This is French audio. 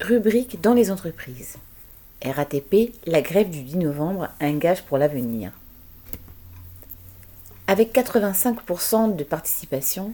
Rubrique dans les entreprises. RATP, la grève du 10 novembre, un gage pour l'avenir. Avec 85% de participation,